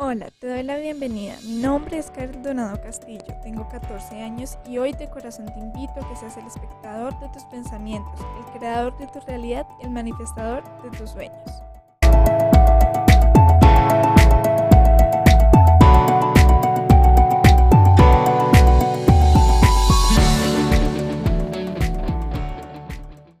Hola, te doy la bienvenida. Mi nombre es Donado Castillo, tengo 14 años y hoy de corazón te invito a que seas el espectador de tus pensamientos, el creador de tu realidad, el manifestador de tus sueños.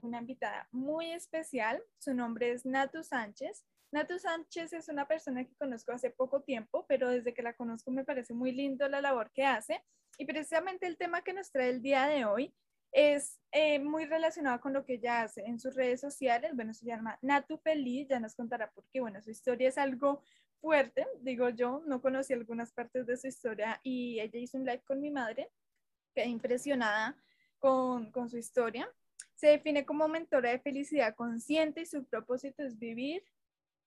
Una invitada muy especial, su nombre es Natu Sánchez. Natu Sánchez es una persona que conozco hace poco tiempo, pero desde que la conozco me parece muy lindo la labor que hace. Y precisamente el tema que nos trae el día de hoy es eh, muy relacionado con lo que ella hace en sus redes sociales. Bueno, se llama Natu Feliz, ya nos contará por qué. Bueno, su historia es algo fuerte, digo yo, no conocí algunas partes de su historia y ella hizo un live con mi madre, quedé impresionada con, con su historia. Se define como mentora de felicidad consciente y su propósito es vivir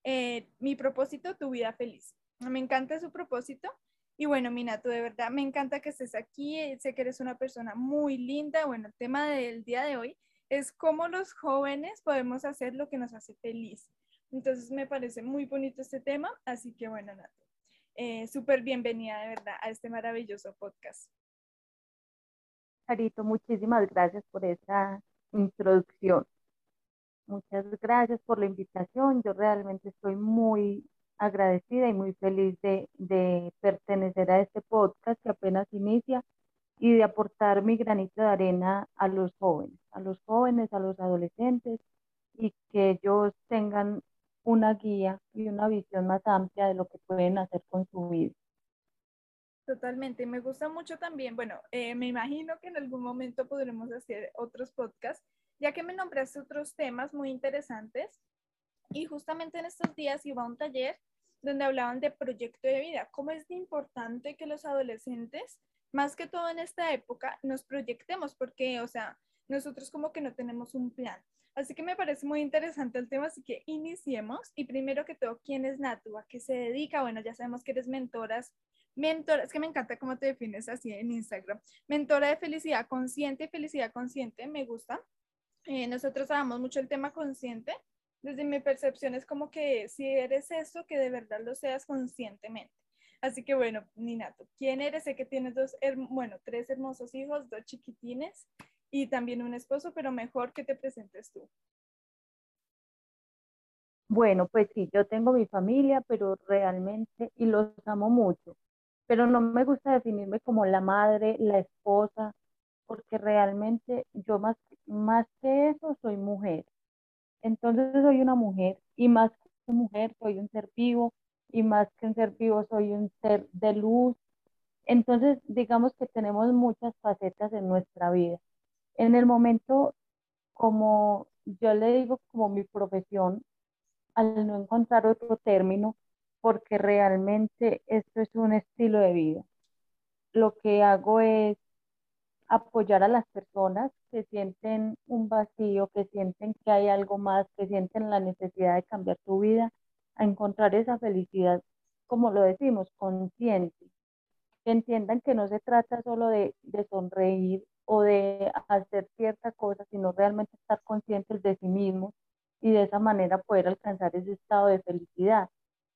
eh, mi propósito, tu vida feliz. Me encanta su propósito. Y bueno, Minato, de verdad, me encanta que estés aquí. Eh, sé que eres una persona muy linda. Bueno, el tema del día de hoy es cómo los jóvenes podemos hacer lo que nos hace feliz. Entonces, me parece muy bonito este tema. Así que bueno, Nato, eh, súper bienvenida de verdad a este maravilloso podcast. Carito, muchísimas gracias por esa introducción. Muchas gracias por la invitación. Yo realmente estoy muy agradecida y muy feliz de, de, pertenecer a este podcast que apenas inicia y de aportar mi granito de arena a los jóvenes, a los jóvenes, a los adolescentes y que ellos tengan una guía y una visión más amplia de lo que pueden hacer con su vida. Totalmente, me gusta mucho también, bueno, eh, me imagino que en algún momento podremos hacer otros podcasts ya que me nombraste otros temas muy interesantes. Y justamente en estos días iba a un taller donde hablaban de proyecto de vida, cómo es importante que los adolescentes, más que todo en esta época, nos proyectemos, porque, o sea, nosotros como que no tenemos un plan. Así que me parece muy interesante el tema, así que iniciemos. Y primero que todo, ¿quién es Natu? ¿A qué se dedica? Bueno, ya sabemos que eres mentoras. Mentora, es que me encanta cómo te defines así en Instagram. Mentora de felicidad consciente, felicidad consciente, me gusta. Eh, nosotros trabajamos mucho el tema consciente. Desde mi percepción es como que si eres eso, que de verdad lo seas conscientemente. Así que bueno, Ninato, ¿quién eres? Sé que tienes dos, bueno, tres hermosos hijos, dos chiquitines y también un esposo, pero mejor que te presentes tú. Bueno, pues sí, yo tengo mi familia, pero realmente, y los amo mucho, pero no me gusta definirme como la madre, la esposa, porque realmente yo más, más que eso soy mujer. Entonces soy una mujer y más que mujer soy un ser vivo y más que un ser vivo soy un ser de luz. Entonces digamos que tenemos muchas facetas en nuestra vida. En el momento, como yo le digo como mi profesión, al no encontrar otro término, porque realmente esto es un estilo de vida. Lo que hago es apoyar a las personas que sienten un vacío, que sienten que hay algo más, que sienten la necesidad de cambiar su vida, a encontrar esa felicidad, como lo decimos, consciente. Que entiendan que no se trata solo de, sonreír o de hacer cierta cosa, sino realmente estar conscientes de sí mismos y de esa manera poder alcanzar ese estado de felicidad,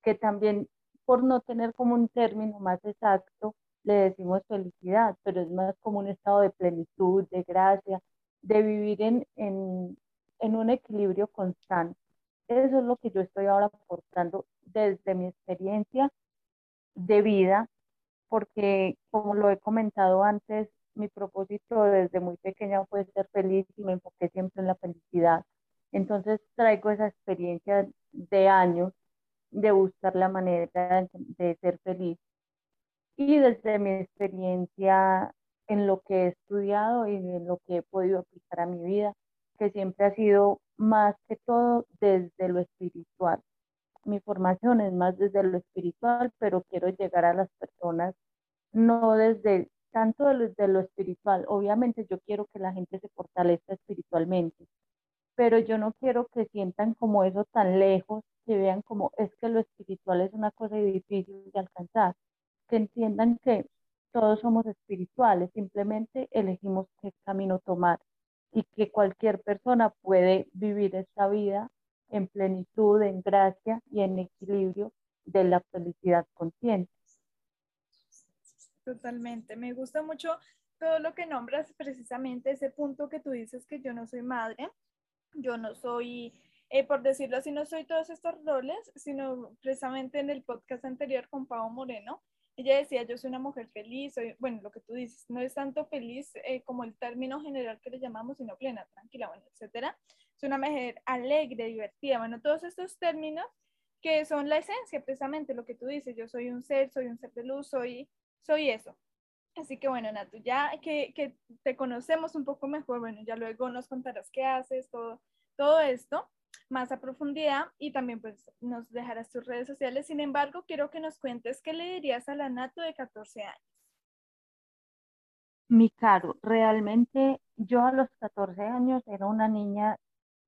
que también por no tener como un término más exacto, le decimos felicidad, pero es más como un estado de plenitud, de gracia, de vivir en, en, en un equilibrio constante. Eso es lo que yo estoy ahora aportando desde mi experiencia de vida, porque como lo he comentado antes, mi propósito desde muy pequeña fue ser feliz y me enfoqué siempre en la felicidad. Entonces traigo esa experiencia de años de buscar la manera de ser feliz y desde mi experiencia en lo que he estudiado y en lo que he podido aplicar a mi vida, que siempre ha sido más que todo desde lo espiritual. Mi formación es más desde lo espiritual, pero quiero llegar a las personas no desde tanto desde lo espiritual. Obviamente yo quiero que la gente se fortalezca espiritualmente, pero yo no quiero que sientan como eso tan lejos, que vean como es que lo espiritual es una cosa difícil de alcanzar que entiendan que todos somos espirituales, simplemente elegimos qué camino tomar y que cualquier persona puede vivir esta vida en plenitud, en gracia y en equilibrio de la felicidad consciente. Totalmente, me gusta mucho todo lo que nombras, precisamente ese punto que tú dices que yo no soy madre, yo no soy, eh, por decirlo así, no soy todos estos roles, sino precisamente en el podcast anterior con Pau Moreno, ella decía, yo soy una mujer feliz, soy, bueno, lo que tú dices, no es tanto feliz eh, como el término general que le llamamos, sino plena, tranquila, bueno, etcétera. Es una mujer alegre, divertida, bueno, todos estos términos que son la esencia, precisamente lo que tú dices, yo soy un ser, soy un ser de luz, soy, soy eso. Así que bueno, Natu, ya que, que te conocemos un poco mejor, bueno, ya luego nos contarás qué haces, todo, todo esto más a profundidad y también pues nos dejarás tus redes sociales. Sin embargo, quiero que nos cuentes qué le dirías a la Nato de 14 años. Mi caro, realmente yo a los 14 años era una niña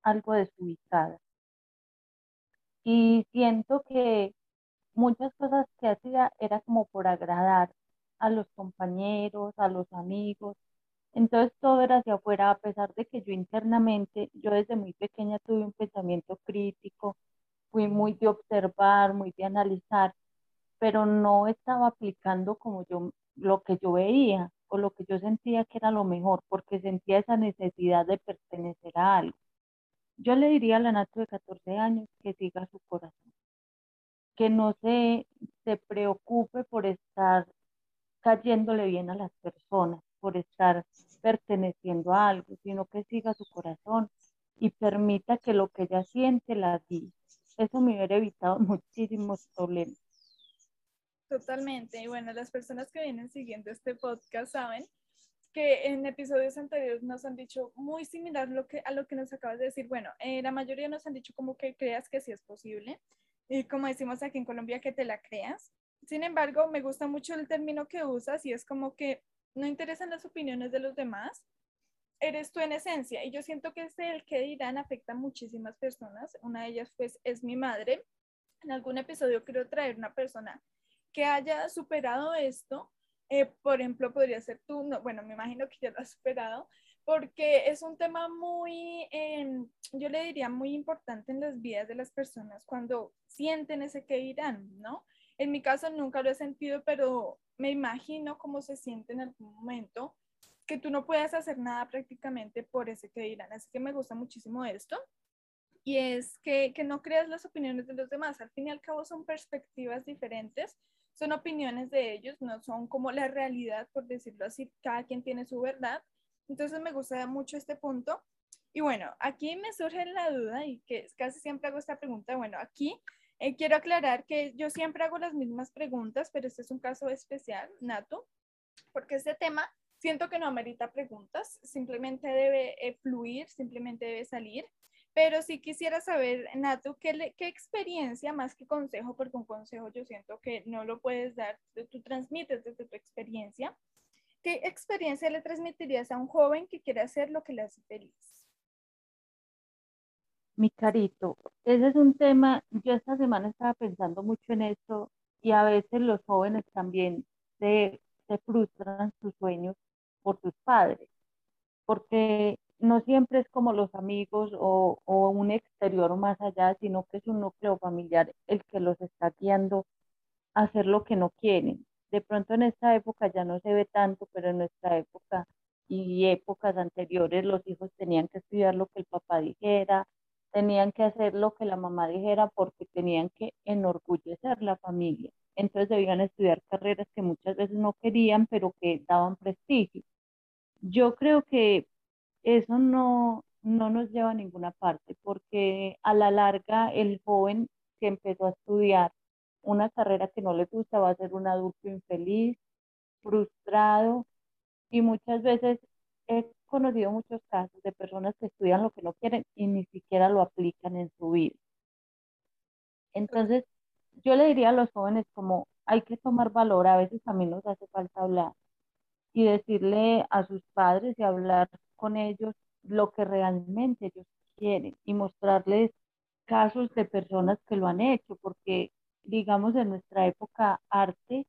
algo desubicada. Y siento que muchas cosas que hacía era como por agradar a los compañeros, a los amigos, entonces todo era hacia afuera, a pesar de que yo internamente, yo desde muy pequeña tuve un pensamiento crítico, fui muy de observar, muy de analizar, pero no estaba aplicando como yo lo que yo veía o lo que yo sentía que era lo mejor, porque sentía esa necesidad de pertenecer a algo. Yo le diría a la Nato de 14 años que siga su corazón, que no se, se preocupe por estar cayéndole bien a las personas, por estar perteneciendo a algo, sino que siga su corazón y permita que lo que ella siente la diga. Eso me hubiera evitado muchísimos problemas. Totalmente. Y bueno, las personas que vienen siguiendo este podcast saben que en episodios anteriores nos han dicho muy similar lo que, a lo que nos acabas de decir. Bueno, eh, la mayoría nos han dicho como que creas que sí es posible. Y como decimos aquí en Colombia, que te la creas. Sin embargo, me gusta mucho el término que usas y es como que no interesan las opiniones de los demás, eres tú en esencia. Y yo siento que ese el que dirán afecta a muchísimas personas. Una de ellas pues es mi madre. En algún episodio quiero traer una persona que haya superado esto. Eh, por ejemplo, podría ser tú, no, bueno, me imagino que ya lo has superado, porque es un tema muy, em, yo le diría, muy importante en las vidas de las personas cuando sienten ese que dirán, ¿no? En mi caso nunca lo he sentido, pero me imagino cómo se siente en algún momento que tú no puedes hacer nada prácticamente por ese que dirán. Así que me gusta muchísimo esto. Y es que, que no creas las opiniones de los demás. Al fin y al cabo son perspectivas diferentes, son opiniones de ellos, no son como la realidad, por decirlo así. Cada quien tiene su verdad. Entonces me gusta mucho este punto. Y bueno, aquí me surge la duda y que casi siempre hago esta pregunta. Bueno, aquí eh, quiero aclarar que yo siempre hago las mismas preguntas, pero este es un caso especial, Nato, porque este tema siento que no amerita preguntas, simplemente debe eh, fluir, simplemente debe salir. Pero sí quisiera saber, Nato, ¿qué, ¿qué, experiencia más que consejo? Porque un consejo yo siento que no lo puedes dar, tú transmites desde tu experiencia. ¿Qué experiencia le transmitirías a un joven que quiere hacer lo que le hace feliz? Mi carito, ese es un tema, yo esta semana estaba pensando mucho en esto y a veces los jóvenes también se, frustran sus sueños por sus padres, porque no siempre es como los amigos o, o un exterior más allá, sino que es un núcleo familiar el que los está guiando a hacer lo que no quieren. De pronto en esta época ya no se ve tanto, pero en nuestra época y épocas anteriores los hijos tenían que estudiar lo que el papá dijera, tenían que hacer lo que la mamá dijera porque tenían que enorgullecer la familia. Entonces debían estudiar carreras que muchas veces no querían, pero que daban prestigio. Yo creo que eso no, no nos lleva a ninguna parte, porque a la larga el joven que empezó a estudiar una carrera que no le gusta va a ser un adulto infeliz, frustrado y muchas veces he conocido muchos casos de personas que estudian lo que no quieren y ni siquiera lo aplican en su vida. Entonces, yo le diría a los jóvenes como hay que tomar valor, a veces también nos hace falta hablar y decirle a sus padres y hablar con ellos lo que realmente ellos quieren y mostrarles casos de personas que lo han hecho, porque digamos en nuestra época arte,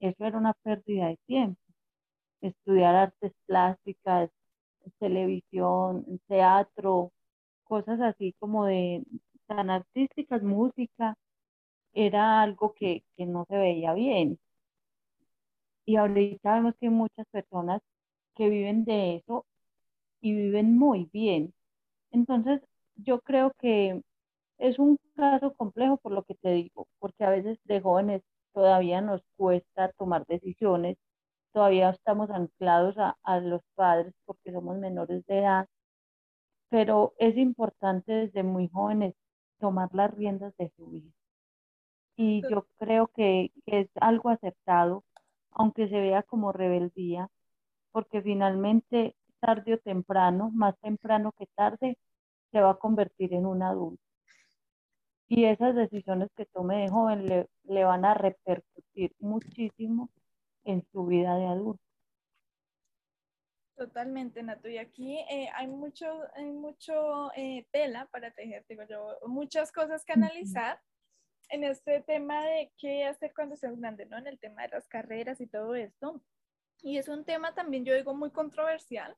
eso era una pérdida de tiempo estudiar artes plásticas, televisión, teatro, cosas así como de tan artísticas, música, era algo que, que no se veía bien. Y ahorita vemos que hay muchas personas que viven de eso y viven muy bien. Entonces, yo creo que es un caso complejo por lo que te digo, porque a veces de jóvenes todavía nos cuesta tomar decisiones, todavía estamos anclados a, a los padres porque somos menores de edad, pero es importante desde muy jóvenes tomar las riendas de su vida. Y yo creo que, que es algo aceptado, aunque se vea como rebeldía, porque finalmente tarde o temprano, más temprano que tarde, se va a convertir en un adulto. Y esas decisiones que tome de joven le, le van a repercutir muchísimo en su vida de adulto. Totalmente, Nato. Y aquí eh, hay mucho, hay mucho eh, tela para tejer, digo yo, muchas cosas que analizar en este tema de qué hacer cuando seas grande, ¿no? En el tema de las carreras y todo esto. Y es un tema también, yo digo, muy controversial,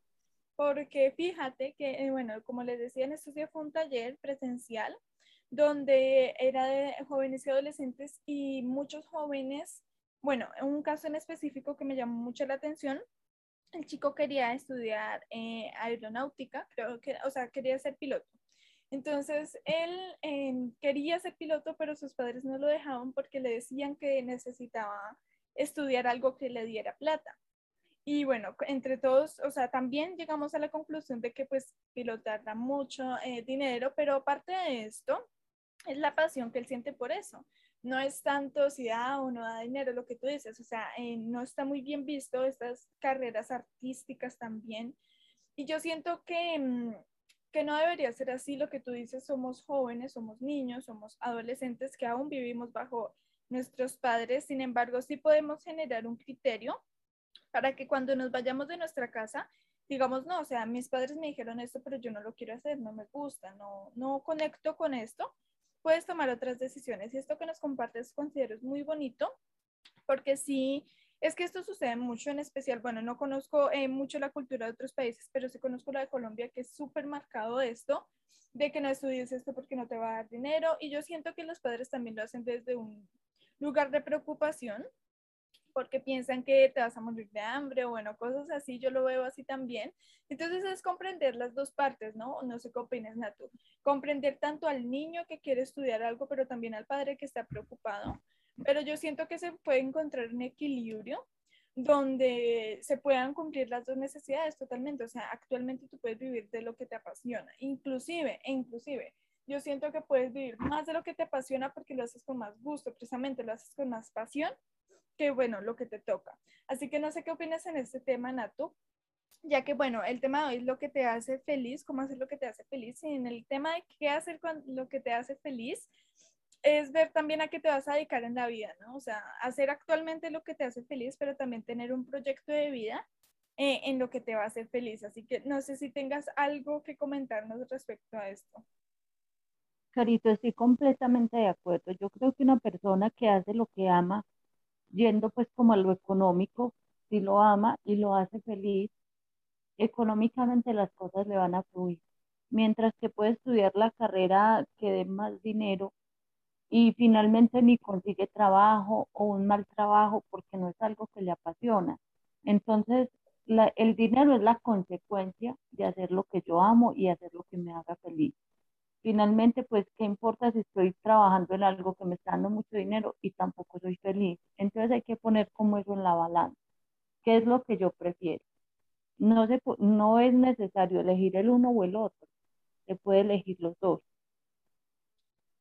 porque fíjate que, eh, bueno, como les decía, en días fue un taller presencial donde era de jóvenes y adolescentes y muchos jóvenes, bueno, en un caso en específico que me llamó mucho la atención, el chico quería estudiar eh, aeronáutica, creo que, o sea, quería ser piloto. Entonces, él em, quería ser piloto, pero sus padres no lo dejaban porque le decían que necesitaba estudiar algo que le diera plata. Y bueno, entre todos, o sea, también llegamos a la conclusión de que pues pilotar da mucho eh, dinero, pero aparte de esto, es la pasión que él siente por eso. No es tanto si da o no da dinero, lo que tú dices, o sea, eh, no está muy bien visto estas carreras artísticas también. Y yo siento que, mm, que no debería ser así lo que tú dices, somos jóvenes, somos niños, somos adolescentes que aún vivimos bajo nuestros padres, sin embargo, sí podemos generar un criterio para que cuando nos vayamos de nuestra casa, digamos, no, o sea, mis padres me dijeron esto, pero yo no lo quiero hacer, no me gusta, no, no conecto con esto, puedes tomar otras decisiones. Y esto que nos compartes considero es muy bonito, porque sí, es que esto sucede mucho, en especial, bueno, no conozco eh, mucho la cultura de otros países, pero sí conozco la de Colombia, que es súper marcado esto, de que no estudies esto porque no te va a dar dinero. Y yo siento que los padres también lo hacen desde un lugar de preocupación, porque piensan que te vas a morir de hambre o bueno, cosas así, yo lo veo así también. Entonces es comprender las dos partes, ¿no? No sé qué opinas, Natu. Comprender tanto al niño que quiere estudiar algo, pero también al padre que está preocupado. Pero yo siento que se puede encontrar un equilibrio donde se puedan cumplir las dos necesidades totalmente. O sea, actualmente tú puedes vivir de lo que te apasiona, inclusive, e inclusive, yo siento que puedes vivir más de lo que te apasiona porque lo haces con más gusto, precisamente lo haces con más pasión que, bueno, lo que te toca. Así que no sé qué opinas en este tema, Nato, ya que, bueno, el tema de hoy es lo que te hace feliz, cómo hacer lo que te hace feliz, y en el tema de qué hacer con lo que te hace feliz, es ver también a qué te vas a dedicar en la vida, ¿no? O sea, hacer actualmente lo que te hace feliz, pero también tener un proyecto de vida eh, en lo que te va a hacer feliz. Así que no sé si tengas algo que comentarnos respecto a esto. Carito, estoy completamente de acuerdo. Yo creo que una persona que hace lo que ama yendo pues como a lo económico, si lo ama y lo hace feliz, económicamente las cosas le van a fluir. Mientras que puede estudiar la carrera que dé más dinero y finalmente ni consigue trabajo o un mal trabajo porque no es algo que le apasiona. Entonces, el dinero es la consecuencia de hacer lo que yo amo y hacer lo que me haga feliz finalmente, pues, ¿qué importa si estoy trabajando en algo que me está dando mucho dinero y tampoco soy feliz? Entonces hay que poner como eso en la balanza. ¿Qué es lo que yo prefiero? No, se, no es necesario elegir el uno o el otro, se puede elegir los dos.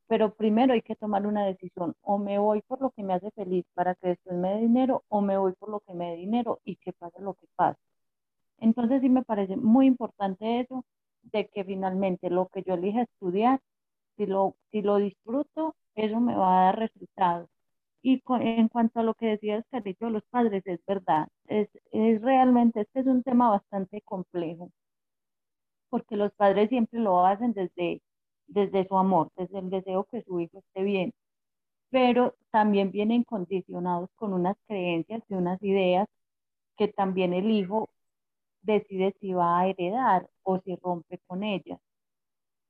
Pero primero hay que tomar una decisión, o me voy por lo que me hace feliz para que después me dé dinero, o me voy por lo que me dé dinero y que pase lo que pase. Entonces sí me parece muy importante eso, de que finalmente lo que yo elija estudiar, si lo, si lo disfruto, eso me va a dar resultados. Y en cuanto a lo que decías, Carito, de los padres, es verdad, es, es realmente, este es un tema bastante complejo, porque los padres siempre lo hacen desde, desde su amor, desde el deseo que su hijo esté bien, pero también vienen condicionados con unas creencias y unas ideas que también el hijo decide si va a heredar o si rompe con ella.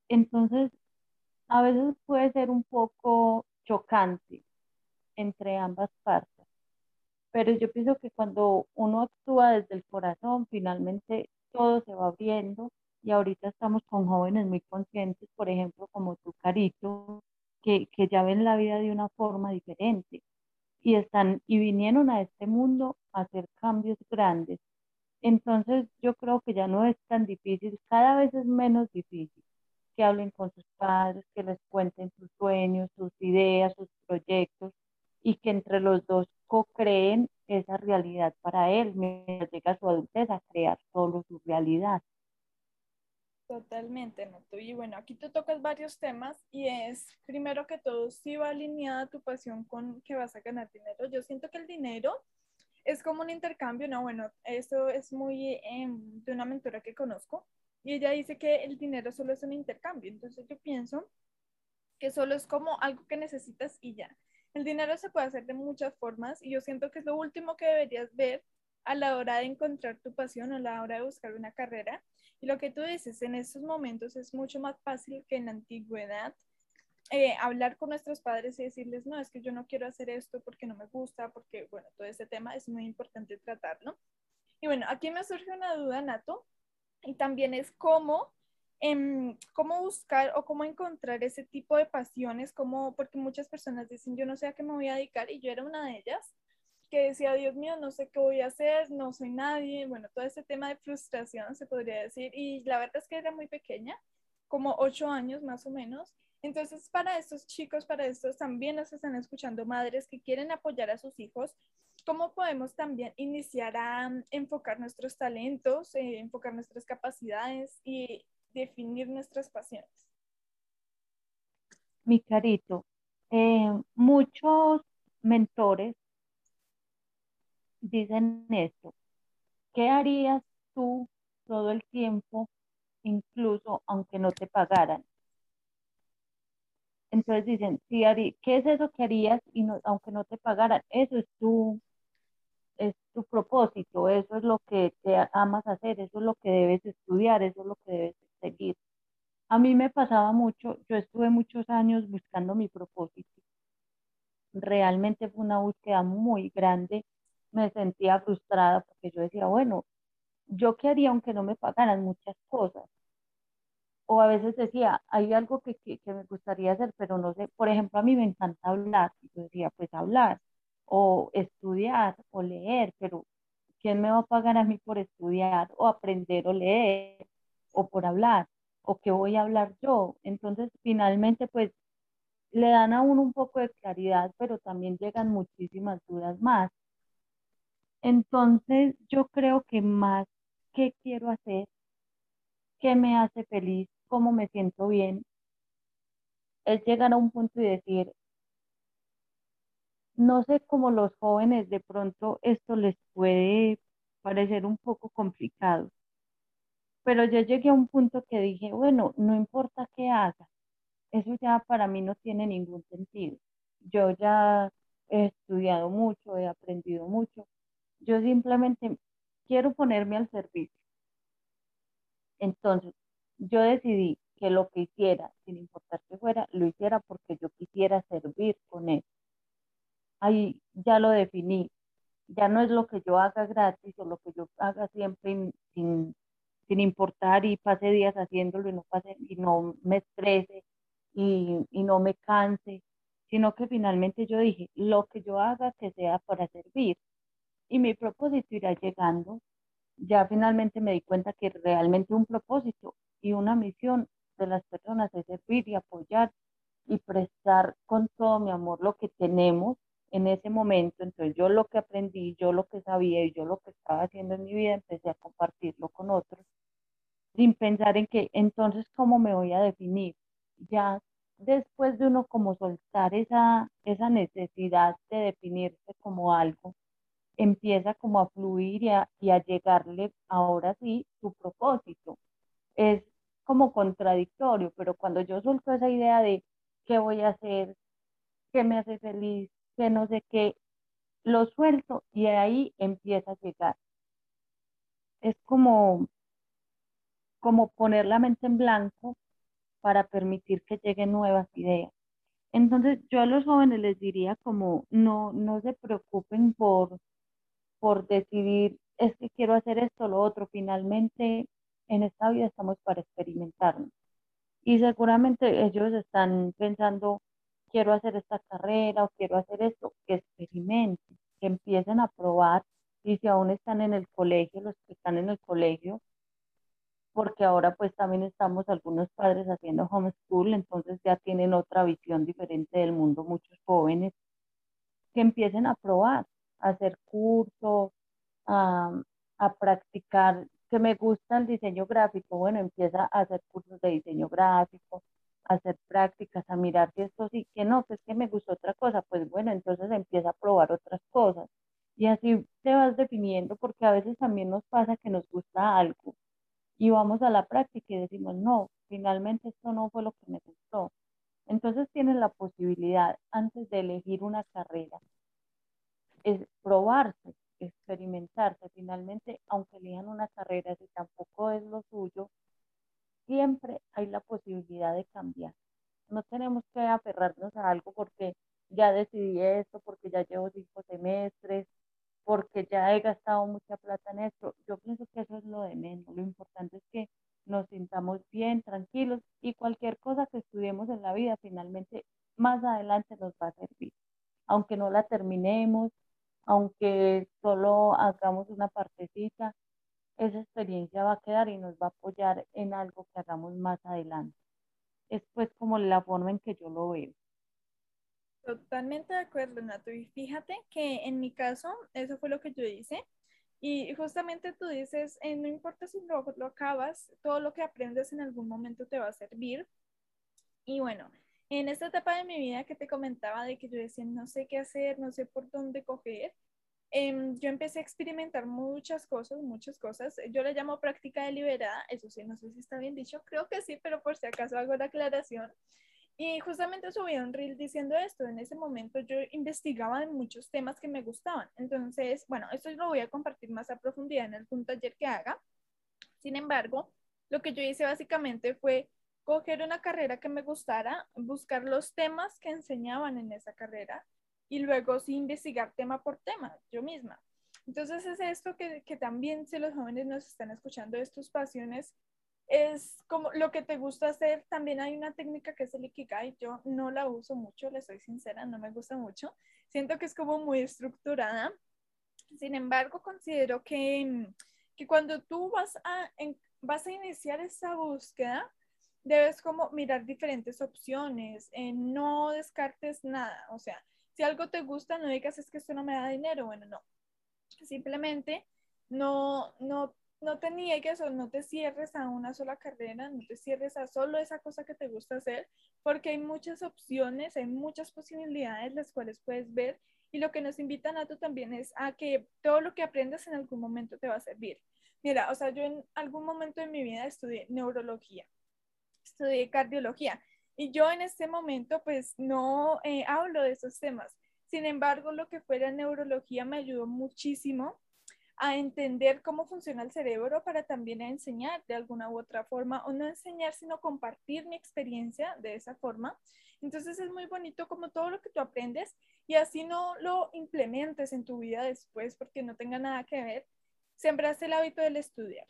Entonces, a veces puede ser un poco chocante entre ambas partes. Pero yo pienso que cuando uno actúa desde el corazón, finalmente todo se va abriendo y ahorita estamos con jóvenes muy conscientes, por ejemplo, como tu Carito, que, que ya ven la vida de una forma diferente y están y vinieron a este mundo a hacer cambios grandes. Entonces yo creo que ya no es tan difícil, cada vez es menos difícil que hablen con sus padres, que les cuenten sus sueños, sus ideas, sus proyectos y que entre los dos co-creen esa realidad para él mientras llega su adultez a crear solo su realidad. Totalmente, Nato. Y bueno, aquí te tocas varios temas y es, primero que todo, si va alineada tu pasión con que vas a ganar dinero. Yo siento que el dinero es como un intercambio, ¿no? Bueno, eso es muy em, de una mentora que conozco y ella dice que el dinero solo es un intercambio. Entonces yo pienso que solo es como algo que necesitas y ya. El dinero se puede hacer de muchas formas y yo siento que es lo último que deberías ver a la hora de encontrar tu pasión o a la hora de buscar una carrera y lo que tú dices, en estos momentos es mucho más fácil que en la antigüedad eh, hablar con nuestros padres y decirles, no, es que yo no quiero hacer esto porque no me gusta, porque, bueno, todo ese tema es muy importante tratarlo. Y bueno, aquí me surge una duda, Nato, y también es cómo, em, cómo buscar o cómo encontrar ese tipo de pasiones, como, porque muchas personas dicen, yo no sé a qué me voy a dedicar, y yo era una de ellas, que decía, Dios mío, no sé qué voy a hacer, no soy nadie, bueno, todo ese tema de frustración se podría decir, y la verdad es que era muy pequeña, como ocho años más o menos. Entonces, para estos chicos, para estos también nos están escuchando madres que quieren apoyar a sus hijos, ¿cómo podemos también iniciar a mm, enfocar nuestros talentos, eh, enfocar nuestras capacidades y definir nuestras pasiones? Mi carito, eh, muchos mentores dicen esto, ¿qué harías tú todo el tiempo, incluso aunque no te pagaran? Entonces dicen, sí, Ari, ¿qué es eso que harías y aunque no te pagaran? Eso es tu, es tu propósito, eso es lo que te amas hacer, eso es lo que debes estudiar, eso es lo que debes seguir. A mí me pasaba mucho, yo estuve muchos años buscando mi propósito. Realmente fue una búsqueda muy grande me sentía frustrada porque yo decía, bueno, ¿yo qué haría aunque no me pagaran muchas cosas? O a veces decía, hay algo que, que, me gustaría hacer, pero no sé, por ejemplo, a mí me encanta hablar, y yo decía, pues hablar, o estudiar, o leer, pero ¿quién me va a pagar a mí por estudiar, o aprender, o leer, o por hablar? ¿O qué voy a hablar yo? Entonces, finalmente, pues le dan a uno un poco de claridad, pero también llegan muchísimas dudas más. Entonces, yo creo que más qué quiero hacer, qué me hace feliz, cómo me siento bien, es llegar a un punto y decir, no sé cómo los jóvenes de pronto esto les puede parecer un poco complicado, pero yo llegué a un punto que dije, bueno, no importa qué haga, eso ya para mí no tiene ningún sentido. Yo ya he estudiado mucho, he aprendido mucho, yo simplemente quiero ponerme al servicio. Entonces, yo decidí que lo que hiciera, sin importar que fuera, lo hiciera porque yo quisiera servir con él. Ahí ya lo definí. Ya no es lo que yo haga gratis o lo que yo haga siempre sin, sin importar y pase días haciéndolo y no, pase, y no me estrese y, y no me canse, sino que finalmente yo dije, lo que yo haga que sea para servir y mi propósito irá llegando. Ya finalmente me di cuenta que realmente un propósito y una misión de las personas es servir y apoyar y prestar con todo mi amor lo que tenemos en ese momento. Entonces yo lo que aprendí, yo lo que sabía y yo lo que estaba haciendo en mi vida, empecé a compartirlo con otros, sin pensar en que entonces cómo me voy a definir. Ya después de uno como soltar esa, esa necesidad de definirse como algo, empieza como a fluir y a, y a llegarle ahora sí su propósito. Es como contradictorio, pero cuando yo suelto esa idea de qué voy a hacer, qué me hace feliz, qué no sé qué, lo suelto y ahí empieza a llegar. Es como, como poner la mente en blanco para permitir que lleguen nuevas ideas. Entonces, yo a los jóvenes les diría como no, no se preocupen por, por decidir, es que quiero hacer esto o lo otro. Finalmente, en esta vida estamos para experimentarnos. Y seguramente ellos están pensando, quiero hacer esta carrera o quiero hacer esto, que experimenten, que empiecen a probar. Y si aún están en el colegio, los que están en el colegio, porque ahora pues también estamos algunos padres haciendo homeschool, entonces ya tienen otra visión diferente del mundo, muchos jóvenes, que empiecen a probar, a hacer cursos, a, a practicar, que me gusta el diseño gráfico, bueno, empieza a hacer cursos de diseño gráfico, a hacer prácticas, a mirar si esto sí, que no, que es que me gustó otra cosa, pues bueno, entonces empieza a probar otras cosas. Y así te vas definiendo, porque a veces también nos pasa que nos gusta algo y vamos a la práctica y decimos, no, finalmente esto no fue lo que me gustó. Entonces tienes la posibilidad, antes de elegir una carrera, es probarse, experimentarse. Finalmente, aunque elijan una carrera, si tampoco es lo suyo, siempre hay la posibilidad de cambiar. No tenemos que aferrarnos a algo porque ya decidí esto, porque ya llevo cinco semestres, porque ya he gastado mucha plata en esto. Yo pienso que eso es lo de menos. Lo importante es que nos sintamos bien, tranquilos y cualquier cosa que estudiemos en la vida finalmente más adelante nos va a servir. Aunque no la terminemos, aunque solo hagamos una partecita, esa experiencia va a quedar y nos va a apoyar en algo que hagamos más adelante. Es pues como la forma en que yo lo veo. Totalmente de acuerdo, Nato. Y fíjate que en mi caso, eso fue lo que yo hice. Y justamente tú dices, eh, no importa si lo, lo acabas, todo lo que aprendes en algún momento te va a servir. Y bueno, en esta etapa de mi vida que te comentaba de que yo decía, no sé qué hacer, no sé por dónde coger, em, yo empecé a experimentar muchas cosas, muchas cosas. Yo le llamo práctica deliberada, eso sí, no sé si está bien dicho, creo que sí, pero por si acaso hago la aclaración. Y justamente subí un reel diciendo esto. En ese momento yo investigaba en muchos temas que me gustaban. Entonces, bueno, esto lo voy a compartir más a profundidad en algún taller que haga. Sin embargo, lo que yo hice básicamente fue coger una carrera que me gustara, buscar los temas que enseñaban en esa carrera y luego sí investigar tema por tema, yo misma. Entonces es esto que, que también si los jóvenes nos están escuchando de tus pasiones, es como lo que te gusta hacer. También hay una técnica que es el Ikigai. Yo no la uso mucho, le soy sincera, no me gusta mucho. Siento que es como muy estructurada. Sin embargo, considero que, que cuando tú vas a, vas a iniciar esa búsqueda, debes como mirar diferentes opciones, eh, no descartes nada. O sea, si algo te gusta, no digas es que esto no me da dinero. Bueno, no. Simplemente no, no no te niegues o no te cierres a una sola carrera, no te cierres a solo esa cosa que te gusta hacer, porque hay muchas opciones, hay muchas posibilidades las cuales puedes ver y lo que nos invitan a tú también es a que todo lo que aprendas en algún momento te va a servir. Mira, o sea, yo en algún momento de mi vida estudié neurología, estudié cardiología y yo en este momento pues no eh, hablo de esos temas. Sin embargo, lo que fuera neurología me ayudó muchísimo a entender cómo funciona el cerebro para también enseñar de alguna u otra forma, o no enseñar, sino compartir mi experiencia de esa forma. Entonces es muy bonito como todo lo que tú aprendes y así no lo implementes en tu vida después porque no tenga nada que ver, sembraste el hábito del estudiar.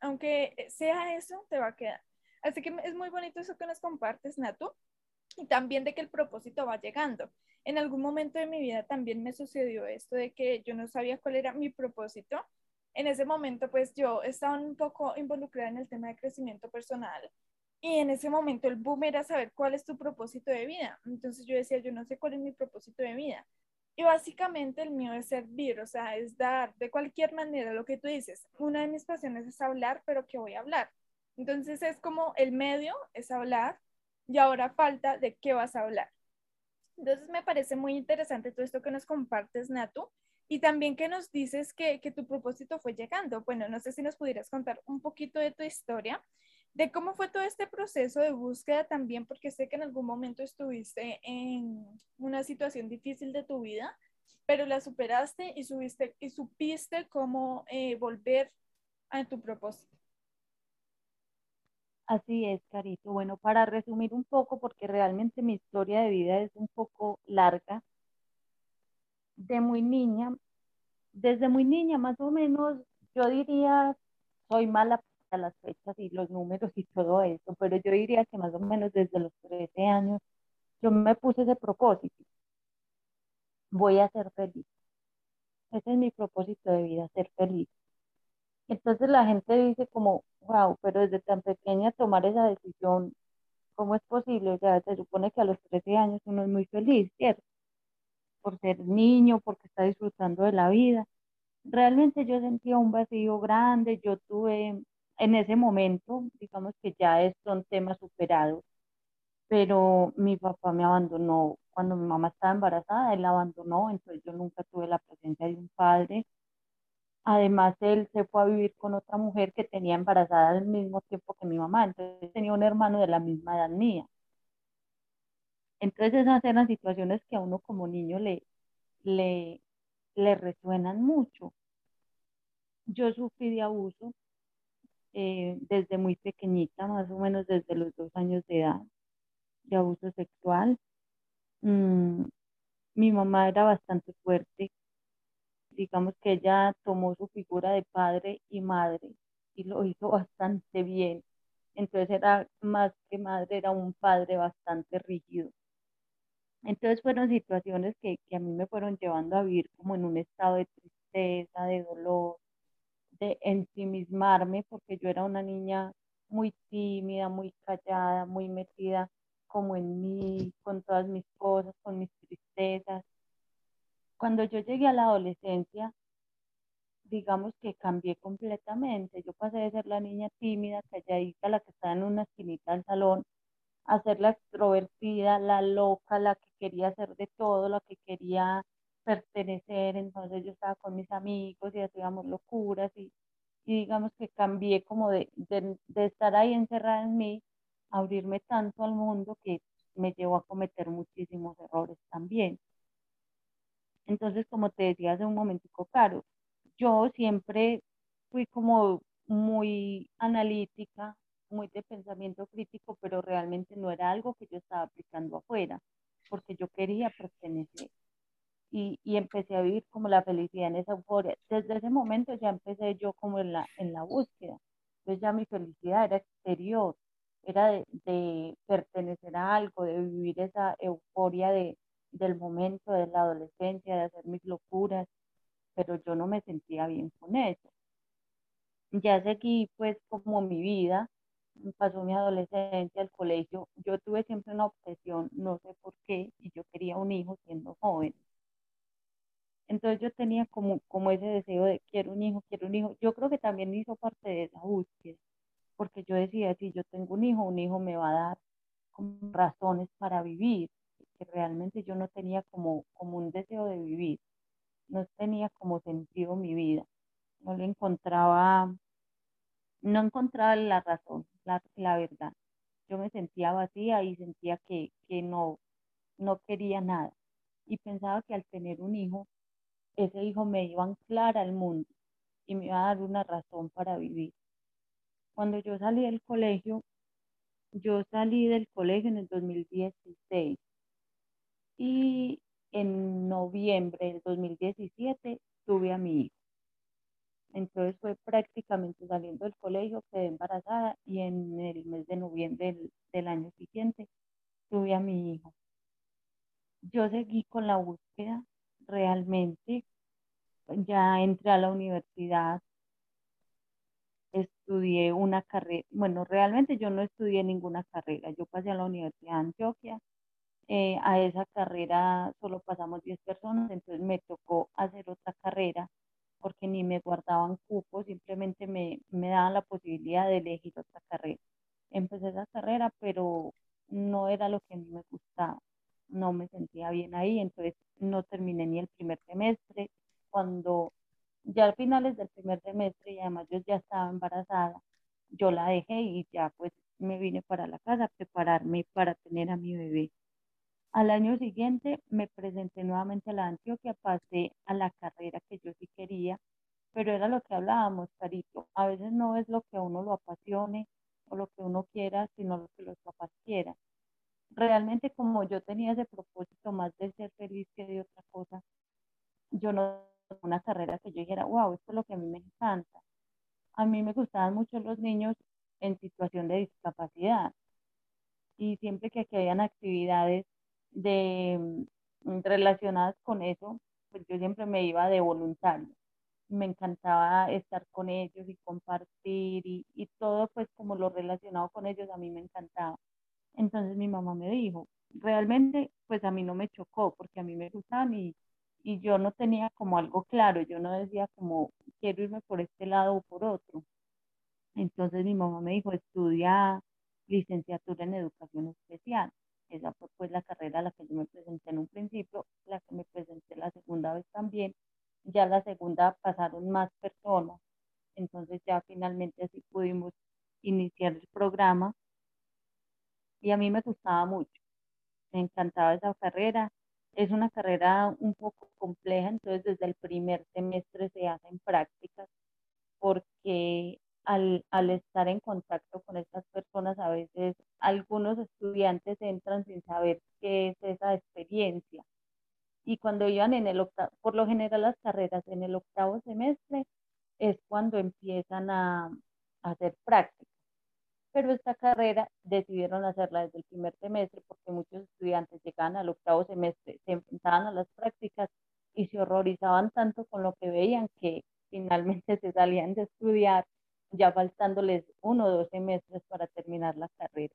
Aunque sea eso, te va a quedar. Así que es muy bonito eso que nos compartes, Natu, y también de que el propósito va llegando en algún momento de mi vida también me sucedió esto de que yo no sabía cuál era mi propósito. En ese momento, pues yo estaba un poco involucrada en el tema de crecimiento personal y en ese momento el boom era saber cuál es tu propósito de vida. Entonces yo decía, yo no sé cuál es mi propósito de vida. Y básicamente el mío es servir, o sea, es dar de cualquier manera lo que tú dices. Una de mis pasiones es hablar, pero ¿qué voy a hablar? Entonces es como el medio es hablar y ahora falta de qué vas a hablar. Entonces me parece muy interesante todo esto que nos compartes, Natu, y también que nos dices que, que, tu propósito fue llegando. Bueno, no sé si nos pudieras contar un poquito de tu historia, de cómo fue todo este proceso de búsqueda también, porque sé que en algún momento estuviste en una situación difícil de tu vida, pero la superaste y, subiste, y supiste cómo eh, volver a tu propósito. Así es, Carito. Bueno, para resumir un poco, porque realmente mi historia de vida es un poco larga, de muy niña, desde muy niña más o menos, yo diría, soy mala para las fechas y los números y todo eso, pero yo diría que más o menos desde los 13 años yo me puse ese propósito. Voy a ser feliz. Ese es mi propósito de vida, ser feliz. Entonces la gente dice como, wow, pero desde tan pequeña tomar esa decisión, ¿cómo es posible? O sea, se supone que a los 13 años uno es muy feliz, ¿cierto? Por ser niño, porque está disfrutando de la vida. Realmente yo sentía un vacío grande, yo tuve en ese momento, digamos que ya son temas superados, pero mi papá me abandonó cuando mi mamá estaba embarazada, él la abandonó, entonces yo nunca tuve la presencia de un padre Además, él se fue a vivir con otra mujer que tenía embarazada al mismo tiempo que mi mamá, entonces tenía un hermano de la misma edad mía. Entonces esas eran situaciones que a uno como niño le, le, le resuenan mucho. Yo sufrí de abuso eh, desde muy pequeñita, más o menos desde los dos años de edad, de abuso sexual. Mm, mi mamá era bastante fuerte, digamos que ella tomó su figura de padre y madre y lo hizo bastante bien. Entonces era más que madre, era un padre bastante rígido. Entonces fueron situaciones que, que a mí me fueron llevando a vivir como en un estado de tristeza, de dolor, de ensimismarme, porque yo era una niña muy tímida, muy callada, muy metida como en mí, con todas mis cosas, con mis tristezas. Cuando yo llegué a la adolescencia, digamos que cambié completamente. Yo pasé de ser la niña tímida, calladita, la que estaba en una esquinita del salón, a ser la extrovertida, la loca, la que quería hacer de todo, la que quería pertenecer. Entonces yo estaba con mis amigos y hacíamos locuras y, digamos que cambié como de, de, de estar ahí encerrada en mí, abrirme tanto al mundo que me llevó a cometer muchísimos errores también. Entonces, como te decía hace un momentico, Caro, yo siempre fui como muy analítica, muy de pensamiento crítico, pero realmente no era algo que yo estaba aplicando afuera, porque yo quería pertenecer. Y, y, empecé a vivir como la felicidad en esa euforia. Desde ese momento ya empecé yo como en la, en la búsqueda. Entonces ya mi felicidad era exterior, era de, de pertenecer a algo, de vivir esa euforia de, del momento de la adolescencia, de hacer mis locuras, pero yo no me sentía bien con eso. Ya seguí pues como mi vida, pasó mi adolescencia, el colegio, yo tuve siempre una obsesión, no sé por qué, y yo quería un hijo siendo joven. Entonces yo tenía como, como ese deseo de quiero un hijo, quiero un hijo. Yo creo que también hizo parte de esa búsqueda, porque yo decía, si yo tengo un hijo, un hijo me va a dar razones para vivir realmente yo no tenía como, como un deseo de vivir, no tenía como sentido mi vida, no le encontraba, no encontraba la razón, la, la verdad. Yo me sentía vacía y sentía que, que no, no quería nada. Y pensaba que al tener un hijo, ese hijo me iba a anclar al mundo y me iba a dar una razón para vivir. Cuando yo salí del colegio, yo salí del colegio en el 2016 y en noviembre del 2017 tuve a mi hijo. Entonces fue prácticamente saliendo del colegio, quedé embarazada y en el mes de noviembre del, año siguiente tuve a mi hijo. Yo seguí con la búsqueda realmente. Ya entré a la universidad, estudié una carrera, bueno, realmente yo no estudié ninguna carrera, yo pasé a la Universidad de Antioquia eh, a esa carrera solo pasamos 10 personas, entonces me tocó hacer otra carrera porque ni me guardaban cupos, simplemente me, me daban la posibilidad de elegir otra carrera. Empecé esa carrera, pero no era lo que a mí me gustaba, no me sentía bien ahí, entonces no terminé ni el primer semestre. Cuando ya a finales del primer semestre y además yo ya estaba embarazada, yo la dejé y ya pues me vine para la casa a prepararme para tener a mi bebé. Al año siguiente me presenté nuevamente a la Antioquia, pasé a la carrera que yo sí quería, pero era lo que hablábamos, Carito. A veces no es lo que a uno lo apasione o lo que uno quiera, sino lo que los papás quieran. Realmente como yo tenía ese propósito más de ser feliz que de otra cosa, yo no una carrera que yo dijera, wow, esto es lo que a mí me encanta. A mí me gustaban mucho los niños en situación de discapacidad y siempre que aquí habían actividades de, mm, relacionadas con eso, pues yo siempre me iba de voluntario. Me encantaba estar con ellos y compartir y, y todo pues como lo relacionado con ellos a mí me encantaba. Entonces mi mamá me dijo, realmente pues a mí no me chocó porque a mí me gustaban y, y yo no tenía como algo claro, yo no decía como quiero irme por este lado o por otro. Entonces mi mamá me dijo, estudia licenciatura en educación especial. Esa fue pues la carrera a la que yo me presenté en un principio, la que me presenté la segunda vez también. Ya la segunda pasaron más personas, entonces ya finalmente así pudimos iniciar el programa y a mí me gustaba mucho, me encantaba esa carrera. Es una carrera un poco compleja, entonces desde el primer semestre se hacen prácticas porque al, al, estar en contacto con estas personas, a veces algunos estudiantes entran sin saber qué es esa experiencia. Y cuando iban en el octavo, por lo general las carreras en el octavo semestre es cuando empiezan a, a hacer prácticas. Pero esta carrera decidieron hacerla desde el primer semestre porque muchos estudiantes llegaban al octavo semestre, se enfrentaban a las prácticas y se horrorizaban tanto con lo que veían que finalmente se salían de estudiar ya faltándoles uno o dos semestres para terminar la carrera.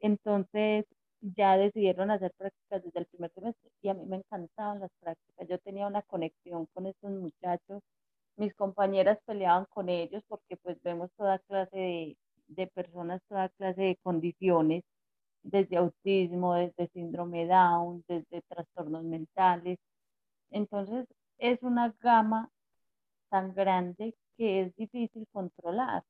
Entonces ya decidieron hacer prácticas desde el primer semestre y a mí me encantaban las prácticas. Yo tenía una conexión con estos muchachos. Mis compañeras peleaban con ellos porque pues vemos toda clase de, de personas, toda clase de condiciones, desde autismo, desde síndrome Down, desde trastornos mentales. Entonces es una gama tan grande que es difícil controlar.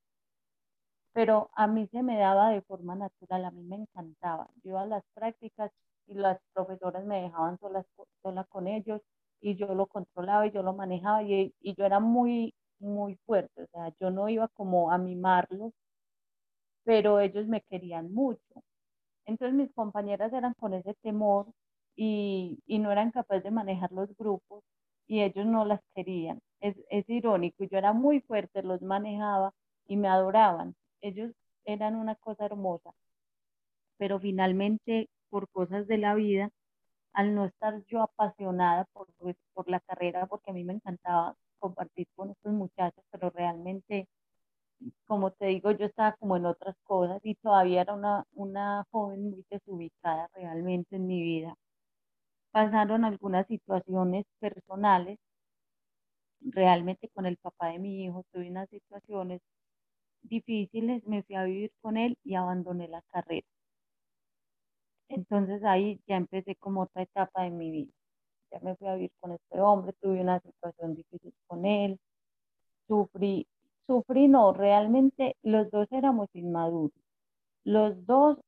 Pero a mí se me daba de forma natural, a mí me encantaba. Yo a las prácticas y las profesoras me dejaban sola, sola con ellos y yo lo controlaba y yo lo manejaba y, y yo era muy, muy fuerte, o sea, yo no iba como a mimarlos, pero ellos me querían mucho. Entonces mis compañeras eran con ese temor y, y no eran capaces de manejar los grupos y ellos no las querían. Es, es irónico, yo era muy fuerte, los manejaba y me adoraban. Ellos eran una cosa hermosa, pero finalmente por cosas de la vida, al no estar yo apasionada por, pues, por la carrera, porque a mí me encantaba compartir con estos muchachos, pero realmente, como te digo, yo estaba como en otras cosas y todavía era una, una joven muy desubicada realmente en mi vida pasaron algunas situaciones personales. Realmente con el papá de mi hijo tuve unas situaciones difíciles, me fui a vivir con él y abandoné la carrera. Entonces ahí ya empecé como otra etapa de mi vida. Ya me fui a vivir con este hombre, tuve una situación difícil con él, sufrí, sufrí no, realmente los dos éramos inmaduros. Los dos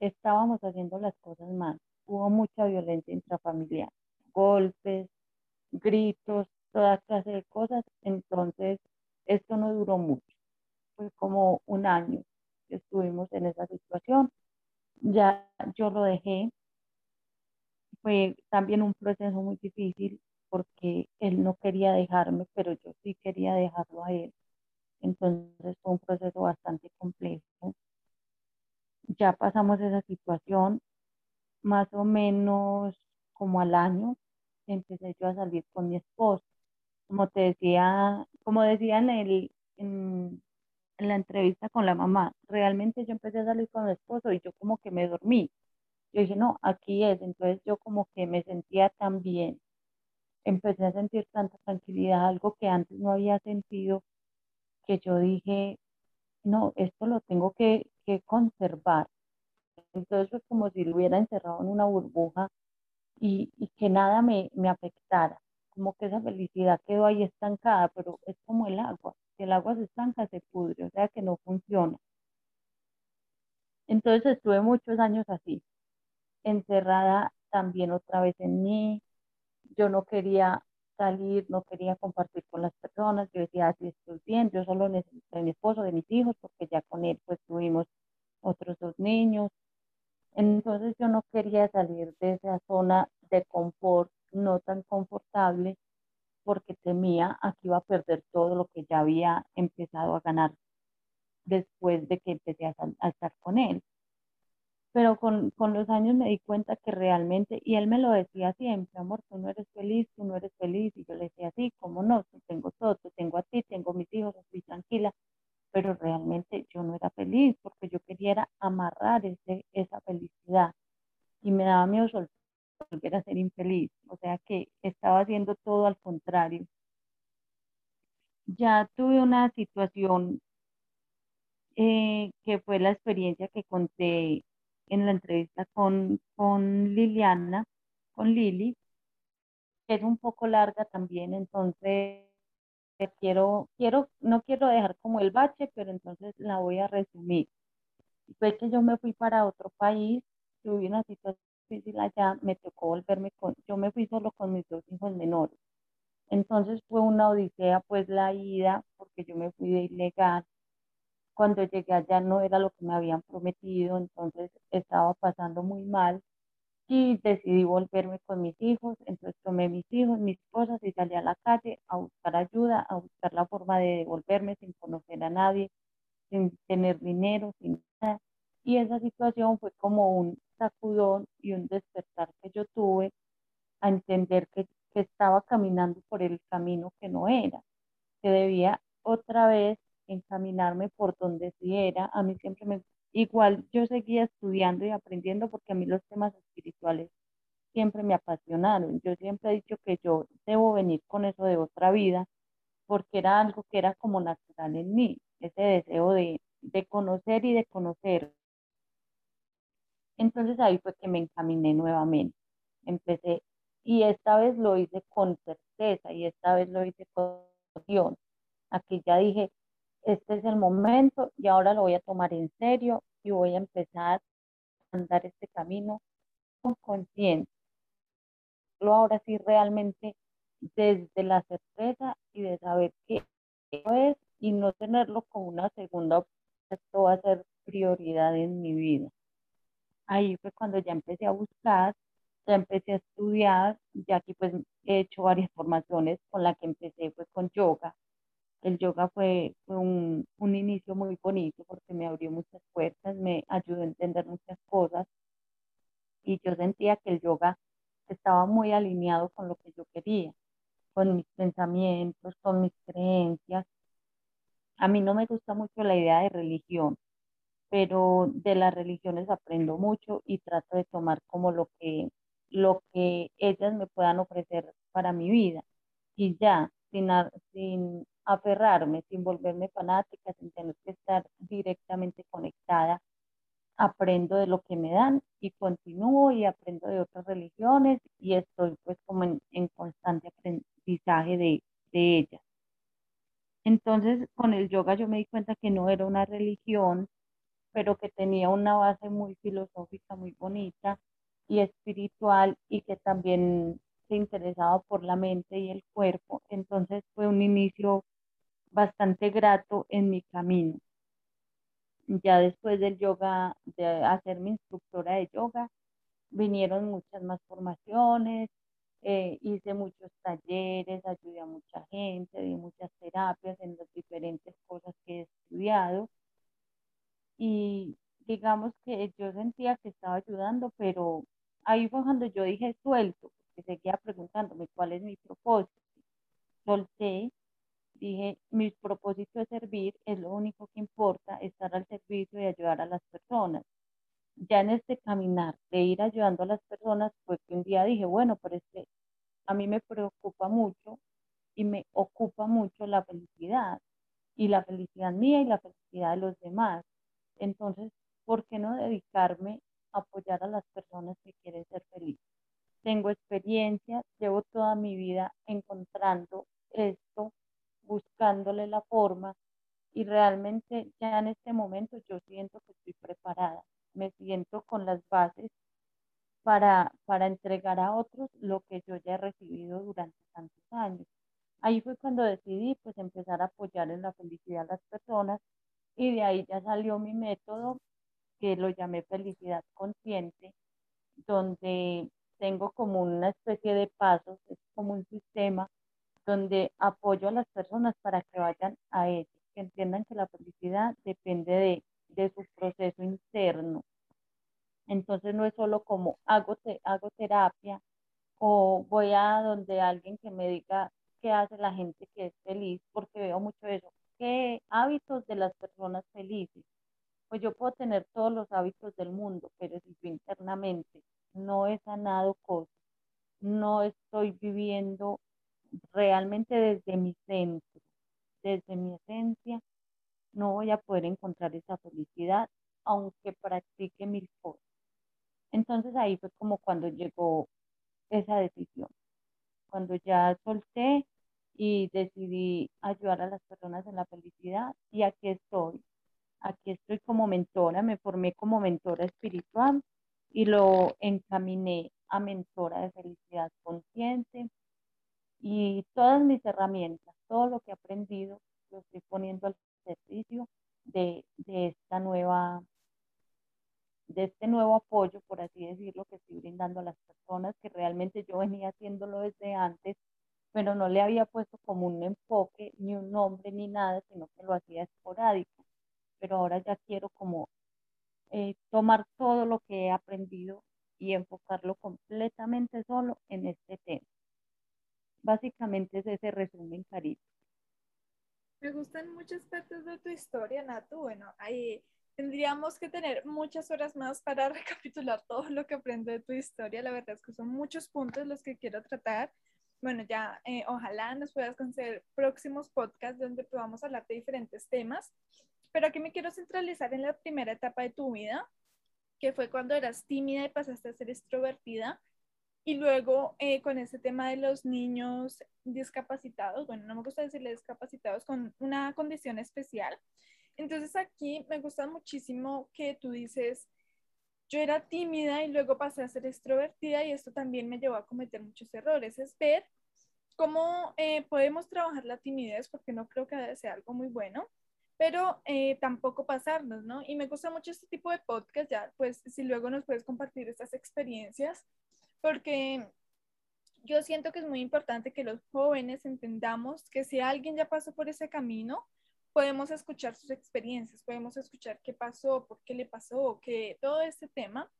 estábamos haciendo las cosas mal hubo mucha violencia intrafamiliar, golpes, gritos, toda clase de cosas. Entonces, esto no duró mucho. Fue como un año que estuvimos en esa situación. Ya yo lo dejé. Fue también un proceso muy difícil porque él no quería dejarme, pero yo sí quería dejarlo a él. Entonces fue un proceso bastante complejo. Ya pasamos esa situación, más o menos como al año, empecé yo a salir con mi esposo. Como te decía, como decía en, el, en, la entrevista con la mamá, realmente yo empecé a salir con mi esposo y yo como que me dormí. Yo dije, no, aquí es. Entonces yo como que me sentía tan bien. Empecé a sentir tanta tranquilidad, algo que antes no había sentido, que yo dije, no, esto lo tengo que, que conservar. Entonces fue como si lo hubiera encerrado en una burbuja y, y que nada me, me, afectara, como que esa felicidad quedó ahí estancada, pero es como el agua, si el agua se estanca se pudre, o sea que no funciona. Entonces estuve muchos años así, encerrada también otra vez en mí, yo no quería salir, no quería compartir con las personas, yo decía, así estoy bien, yo solo necesito de mi esposo, de mis hijos, porque ya con él pues tuvimos otros dos niños. Entonces yo no quería salir de esa zona de confort no tan confortable porque temía a que iba a perder todo lo que ya había empezado a ganar después de que empecé a, a estar con él pero con, con, los años me di cuenta que realmente, y él me lo decía siempre, amor, tú no eres feliz, tú no eres feliz, y yo le decía, sí, ¿cómo no? tengo todo, tengo a ti, tengo mis hijos, estoy tranquila, pero realmente yo no era feliz porque yo quería amarrar ese, esa felicidad y me daba miedo volver a ser infeliz, o sea que estaba haciendo todo al contrario. Ya tuve una situación eh, que fue la experiencia que conté en la entrevista con, con Liliana, con Lili, que es un poco larga también, entonces quiero, quiero, no quiero dejar como el bache, pero entonces la voy a resumir. Fue que yo me fui para otro país, tuve una situación difícil allá, me tocó volverme con, yo me fui solo con mis dos hijos menores. Entonces fue una odisea pues la ida, porque yo me fui de ilegal, cuando llegué allá no era lo que me habían prometido, entonces estaba pasando muy mal y decidí volverme con mis hijos, entonces tomé mis hijos, mis cosas y salí a la calle a buscar ayuda, a buscar la forma de devolverme sin conocer a nadie, sin tener dinero, sin nada. Y esa situación fue como un sacudón y un despertar que yo tuve a entender que, que estaba caminando por el camino que no era, que debía otra vez encaminarme por donde sí era. A mí siempre me, igual yo seguía estudiando y aprendiendo porque a mí los temas espirituales siempre me apasionaron. Yo siempre he dicho que yo debo venir con eso de otra vida porque era algo que era como natural en mí, ese deseo de, de conocer y de conocer. Entonces ahí fue que me encaminé nuevamente. Empecé y esta vez lo hice con certeza y esta vez lo hice con pasión. Aquí ya dije, este es el momento y ahora lo voy a tomar en serio y voy a empezar a andar este camino con conciencia. Ahora sí realmente desde la certeza y de saber qué es y no tenerlo como una segunda opción, esto va a ser prioridad en mi vida. Ahí fue cuando ya empecé a buscar, ya empecé a estudiar, ya aquí pues he hecho varias formaciones, con la que empecé fue con yoga, el yoga fue, un, un, inicio muy bonito porque me abrió muchas puertas, me ayudó a entender muchas cosas y yo sentía que el yoga estaba muy alineado con lo que yo quería, con mis pensamientos, con mis creencias. A mí no me gusta mucho la idea de religión, pero de las religiones aprendo mucho y trato de tomar como lo que, lo que ellas me puedan ofrecer para mi vida. Y ya, sin, sin aferrarme, sin volverme fanática, sin tener que estar directamente conectada. Aprendo de lo que me dan y continúo y aprendo de otras religiones y estoy pues como en, en constante aprendizaje de, de ellas. Entonces con el yoga yo me di cuenta que no era una religión, pero que tenía una base muy filosófica, muy bonita y espiritual y que también se interesaba por la mente y el cuerpo. Entonces fue un inicio bastante grato en mi camino. Ya después del yoga, de hacerme instructora de yoga, vinieron muchas más formaciones, eh, hice muchos talleres, ayudé a mucha gente, di muchas terapias en las diferentes cosas que he estudiado. Y digamos que yo sentía que estaba ayudando, pero ahí fue cuando yo dije suelto, porque seguía preguntándome cuál es mi propósito. Solté dije, mi propósito es servir, es lo único que importa, estar al servicio y ayudar a las personas. Ya en este caminar de ir ayudando a las personas, pues un día dije, bueno, pero es que a mí me preocupa mucho y me ocupa mucho la felicidad, y la felicidad mía y la felicidad de los demás. Entonces, ¿por qué no dedicarme a apoyar a las personas que quieren ser felices? Tengo experiencia, llevo toda mi vida encontrando esto buscándole la forma y realmente ya en este momento yo siento que estoy preparada, me siento con las bases para, para entregar a otros lo que yo ya he recibido durante tantos años. Ahí fue cuando decidí pues empezar a apoyar en la felicidad a las personas y de ahí ya salió mi método que lo llamé felicidad consciente, donde tengo como una especie de pasos, es como un sistema donde apoyo a las personas para que vayan a ellos, que entiendan que la felicidad depende de, de su proceso interno. Entonces no es solo como hago, te, hago terapia o voy a donde alguien que me diga qué hace la gente que es feliz, porque veo mucho eso. ¿Qué hábitos de las personas felices? Pues yo puedo tener todos los hábitos del mundo, pero si yo internamente no he sanado cosas, no estoy viviendo realmente desde mi centro, desde mi esencia, no voy a poder encontrar esa felicidad aunque practique mil cosas. Entonces ahí fue como cuando llegó esa decisión, cuando ya solté y decidí ayudar a las personas en la felicidad y aquí estoy, aquí estoy como mentora, me formé como mentora espiritual y lo encaminé a mentora de felicidad consciente y todas mis herramientas, todo lo que he aprendido, lo estoy poniendo al servicio de, de esta nueva de este nuevo apoyo, por así decirlo, que estoy brindando a las personas, que realmente yo venía haciéndolo desde antes, pero no le había puesto como un enfoque, ni un nombre, ni nada, sino que lo hacía esporádico. Pero ahora ya quiero como eh, tomar todo lo que he aprendido y enfocarlo completamente solo en este tema. Básicamente es ese resumen, Carito. Me gustan muchas partes de tu historia, Natu. Bueno, ahí tendríamos que tener muchas horas más para recapitular todo lo que aprendo de tu historia. La verdad es que son muchos puntos los que quiero tratar. Bueno, ya eh, ojalá nos puedas conceder próximos podcasts donde podamos hablar de diferentes temas. Pero aquí me quiero centralizar en la primera etapa de tu vida, que fue cuando eras tímida y pasaste a ser extrovertida. Y luego eh, con ese tema de los niños discapacitados, bueno, no me gusta decirle discapacitados, con una condición especial, entonces aquí me gusta muchísimo que tú dices, yo era tímida y luego pasé a ser extrovertida y esto también me llevó a cometer muchos errores. Es ver cómo eh, podemos trabajar la timidez, porque no creo que sea algo muy bueno, pero eh, tampoco pasarnos, ¿no? Y me gusta mucho este tipo de podcast, ya, pues si luego nos puedes compartir estas experiencias, porque yo siento que es muy importante que los jóvenes entendamos que si alguien ya pasó por ese camino, podemos escuchar sus experiencias, podemos escuchar qué pasó, por qué le pasó, que todo este tema,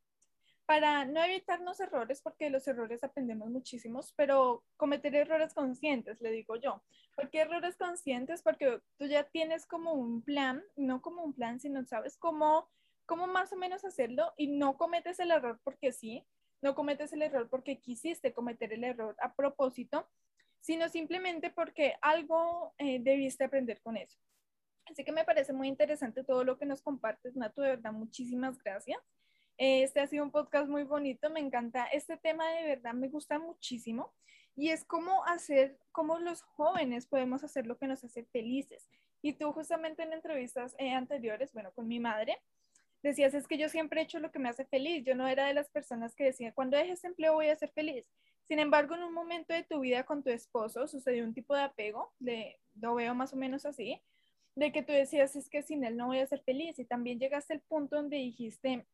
para no evitarnos errores, porque los errores aprendemos muchísimos, pero cometer errores conscientes, le digo yo. ¿Por qué errores conscientes? Porque tú ya tienes como un plan, no como un plan, sino sabes cómo, cómo más o menos hacerlo y no cometes el error porque sí, no cometes el error porque quisiste cometer el error a propósito, sino simplemente porque algo eh, debiste aprender con eso. Así que me parece muy interesante todo lo que nos compartes, Natu, de verdad, muchísimas gracias. Este ha sido un podcast muy bonito, me encanta. Este tema de verdad me gusta muchísimo y es cómo hacer, cómo los jóvenes podemos hacer lo que nos hace felices. Y tú justamente en entrevistas eh, anteriores, bueno, con mi madre, decías, es que yo siempre he hecho lo que me hace feliz. Yo no era de las personas que decían, cuando dejes empleo voy a ser feliz. Sin embargo, en un momento de tu vida con tu esposo sucedió un tipo de apego, de, lo veo más o menos así, de que tú decías, es que sin él no voy a ser feliz. Y también llegaste al punto donde dijiste,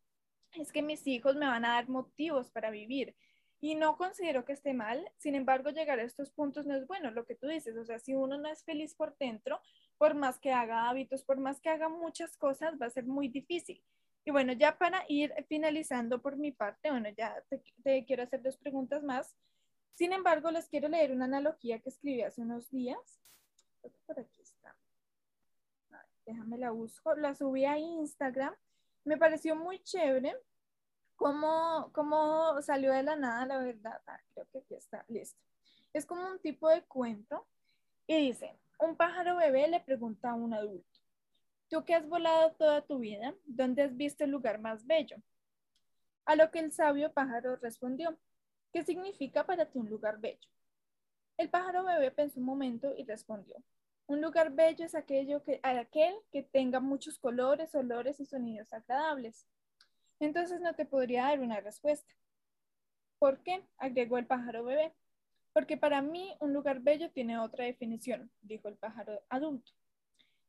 es que mis hijos me van a dar motivos para vivir. Y no considero que esté mal, sin embargo, llegar a estos puntos no es bueno, lo que tú dices, o sea, si uno no es feliz por dentro, por más que haga hábitos, por más que haga muchas cosas, va a ser muy difícil. Y bueno, ya para ir finalizando por mi parte, bueno, ya te, te quiero hacer dos preguntas más. Sin embargo, les quiero leer una analogía que escribí hace unos días. Por aquí está déjame la busco, la subí a Instagram, me pareció muy chévere cómo, cómo salió de la nada, la verdad, ah, creo que aquí está, listo. Es como un tipo de cuento y dice, un pájaro bebé le pregunta a un adulto, tú que has volado toda tu vida, ¿dónde has visto el lugar más bello? A lo que el sabio pájaro respondió, ¿qué significa para ti un lugar bello? El pájaro bebé pensó un momento y respondió, un lugar bello es aquello que, aquel que tenga muchos colores, olores y sonidos agradables. Entonces no te podría dar una respuesta. ¿Por qué? agregó el pájaro bebé. Porque para mí un lugar bello tiene otra definición, dijo el pájaro adulto.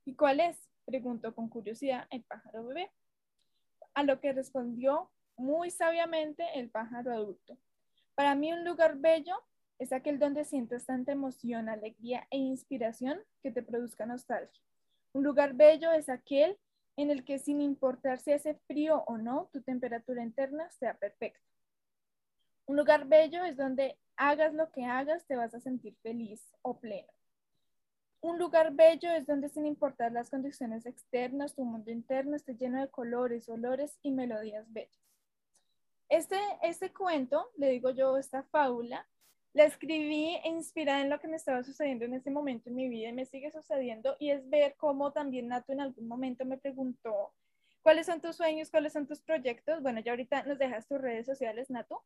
¿Y cuál es? preguntó con curiosidad el pájaro bebé. A lo que respondió muy sabiamente el pájaro adulto. Para mí un lugar bello es aquel donde sientes tanta emoción, alegría e inspiración que te produzca nostalgia. Un lugar bello es aquel en el que sin importar si hace frío o no, tu temperatura interna sea perfecta. Un lugar bello es donde hagas lo que hagas, te vas a sentir feliz o pleno. Un lugar bello es donde sin importar las condiciones externas, tu mundo interno esté lleno de colores, olores y melodías bellas. Este, este cuento, le digo yo, esta fábula, la escribí inspirada en lo que me estaba sucediendo en ese momento en mi vida y me sigue sucediendo y es ver cómo también Nato en algún momento me preguntó, ¿cuáles son tus sueños? ¿Cuáles son tus proyectos? Bueno, ya ahorita nos dejas tus redes sociales, Nato.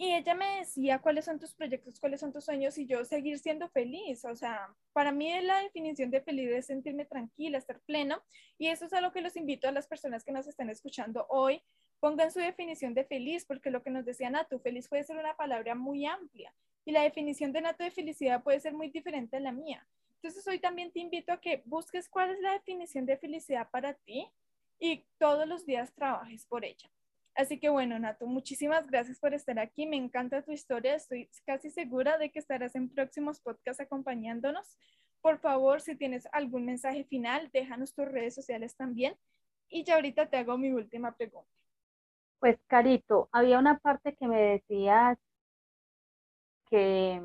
Y ella me decía cuáles son tus proyectos, cuáles son tus sueños y yo seguir siendo feliz. O sea, para mí la definición de feliz es sentirme tranquila, estar pleno. Y eso es a lo que los invito a las personas que nos están escuchando hoy. Pongan su definición de feliz, porque lo que nos decía Nato, feliz puede ser una palabra muy amplia. Y la definición de Nato de felicidad puede ser muy diferente a la mía. Entonces hoy también te invito a que busques cuál es la definición de felicidad para ti y todos los días trabajes por ella. Así que bueno, Nato, muchísimas gracias por estar aquí. Me encanta tu historia. Estoy casi segura de que estarás en próximos podcasts acompañándonos. Por favor, si tienes algún mensaje final, déjanos tus redes sociales también. Y ya ahorita te hago mi última pregunta. Pues, Carito, había una parte que me decías que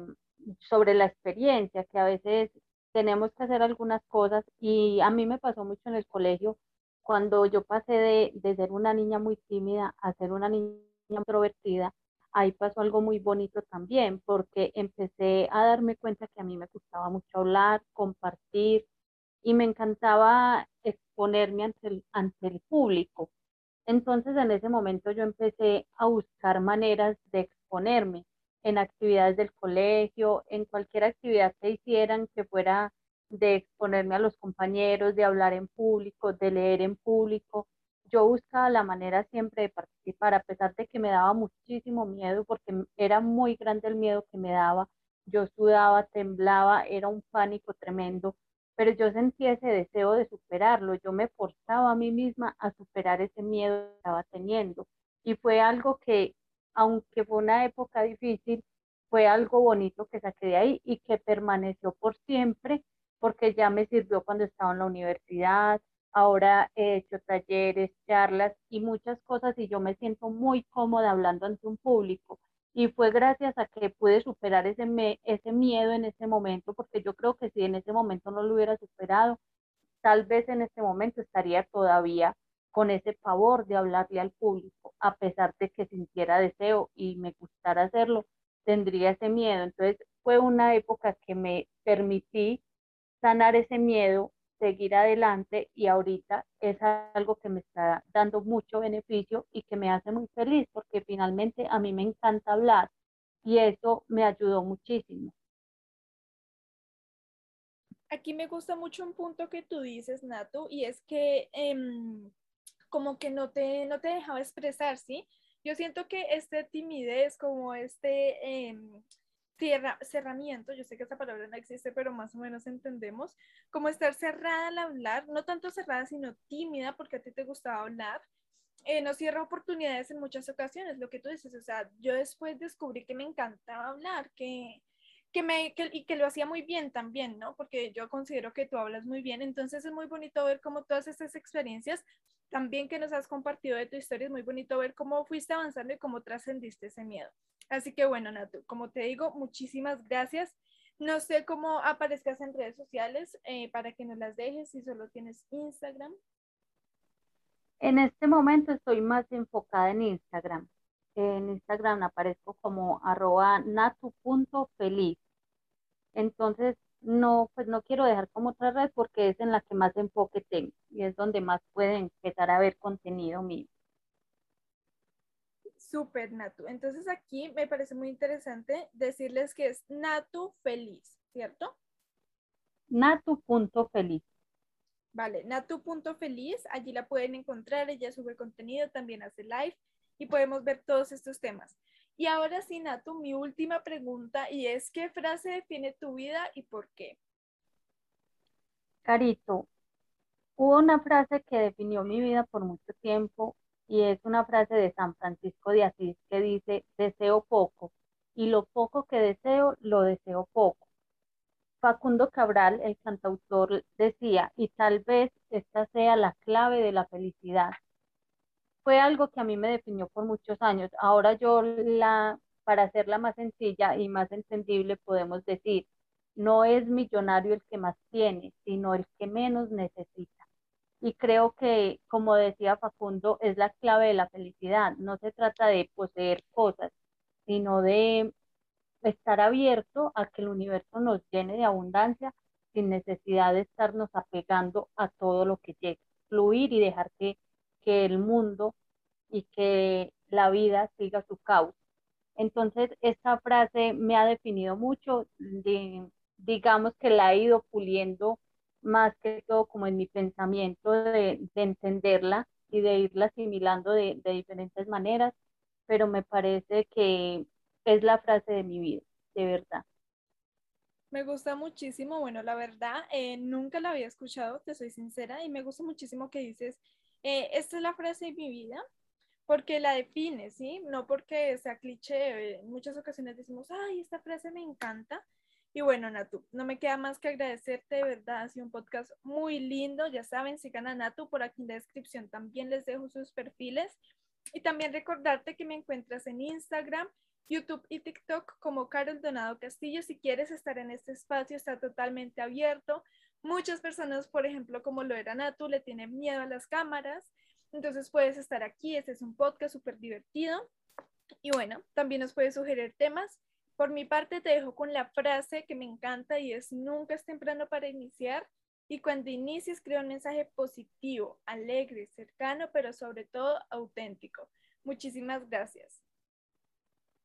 sobre la experiencia, que a veces tenemos que hacer algunas cosas y a mí me pasó mucho en el colegio cuando yo pasé de, ser una niña muy tímida a ser una niña introvertida, ahí pasó algo muy bonito también, porque empecé a darme cuenta que a mí me gustaba mucho hablar, compartir y me encantaba exponerme ante el, ante el público. Entonces en ese momento yo empecé a buscar maneras de exponerme en actividades del colegio, en cualquier actividad que hicieran que fuera de exponerme a los compañeros, de hablar en público, de leer en público. Yo buscaba la manera siempre de participar, a pesar de que me daba muchísimo miedo, porque era muy grande el miedo que me daba. Yo sudaba, temblaba, era un pánico tremendo, pero yo sentía ese deseo de superarlo. Yo me forzaba a mí misma a superar ese miedo que estaba teniendo. Y fue algo que, aunque fue una época difícil, fue algo bonito que saqué de ahí y que permaneció por siempre porque ya me sirvió cuando estaba en la universidad, ahora he hecho talleres, charlas y muchas cosas y yo me siento muy cómoda hablando ante un público. Y fue gracias a que pude superar ese, ese miedo en ese momento, porque yo creo que si en ese momento no lo hubiera superado, tal vez en este momento estaría todavía con ese favor de hablarle al público, a pesar de que sintiera deseo y me gustara hacerlo, tendría ese miedo. Entonces fue una época que me permití sanar ese miedo, seguir adelante y ahorita es algo que me está dando mucho beneficio y que me hace muy feliz porque finalmente a mí me encanta hablar y eso me ayudó muchísimo. Aquí me gusta mucho un punto que tú dices, Nato, y es que em, como que no te, no te dejaba expresar, ¿sí? Yo siento que este timidez, como este... Em, cerramiento, yo sé que esa palabra no existe, pero más o menos entendemos, como estar cerrada al hablar, no tanto cerrada, sino tímida, porque a ti te gustaba hablar, eh, nos cierra oportunidades en muchas ocasiones, lo que tú dices, o sea, yo después descubrí que me encantaba hablar, que, que me, que, y que lo hacía muy bien también, ¿no? Porque yo considero que tú hablas muy bien, entonces es muy bonito ver cómo todas esas experiencias, también que nos has compartido de tu historia, es muy bonito ver cómo fuiste avanzando y cómo trascendiste ese miedo. Así que bueno, Natu, como te digo, muchísimas gracias. No sé cómo aparezcas en redes sociales eh, para que nos las dejes, si solo tienes Instagram. En este momento estoy más enfocada en Instagram. En Instagram aparezco como arroba natu.feliz. Entonces, no, pues no quiero dejar como otra red porque es en la que más enfoque tengo y es donde más pueden empezar a ver contenido mío. Súper, Natu. Entonces aquí me parece muy interesante decirles que es Natu Feliz, ¿cierto? Natu.feliz. Vale, Natu.feliz, allí la pueden encontrar, ella sube contenido, también hace live y podemos ver todos estos temas. Y ahora sí, Natu, mi última pregunta y es, ¿qué frase define tu vida y por qué? Carito, hubo una frase que definió mi vida por mucho tiempo y es una frase de San Francisco de Asís que dice, deseo poco y lo poco que deseo, lo deseo poco. Facundo Cabral, el cantautor, decía, y tal vez esta sea la clave de la felicidad. Fue algo que a mí me definió por muchos años. Ahora yo la, para hacerla más sencilla y más entendible, podemos decir, no es millonario el que más tiene, sino el que menos necesita. Y creo que, como decía Facundo, es la clave de la felicidad. No se trata de poseer cosas, sino de estar abierto a que el universo nos llene de abundancia sin necesidad de estarnos apegando a todo lo que llega, fluir y dejar que, que el mundo y que la vida siga su cauce. Entonces, esta frase me ha definido mucho, digamos que la he ido puliendo más que todo como en mi pensamiento de, entenderla y de irla asimilando de, de diferentes maneras, pero me parece que es la frase de mi vida, de verdad. Me gusta muchísimo, bueno, la verdad, eh, nunca la había escuchado, te soy sincera, y me gusta muchísimo que dices, eh, esta es la frase de mi vida, porque la define, ¿sí? No porque sea cliché, en muchas ocasiones decimos, ay, esta frase me encanta. Y bueno, Natu, no me queda más que agradecerte, de verdad, ha sido un podcast muy lindo, ya saben, sigan a Natu, por aquí en la descripción también les dejo sus perfiles. Y también recordarte que me encuentras en Instagram YouTube y TikTok como Carol Donado Castillo. Si quieres estar en este espacio, está totalmente abierto. Muchas personas, por ejemplo, como lo era Natu, le tienen miedo a las cámaras. Entonces puedes estar aquí. Este es un podcast súper divertido. Y bueno, también nos puedes sugerir temas. Por mi parte, te dejo con la frase que me encanta y es, nunca es temprano para iniciar. Y cuando inicies, crea un mensaje positivo, alegre, cercano, pero sobre todo auténtico. Muchísimas gracias.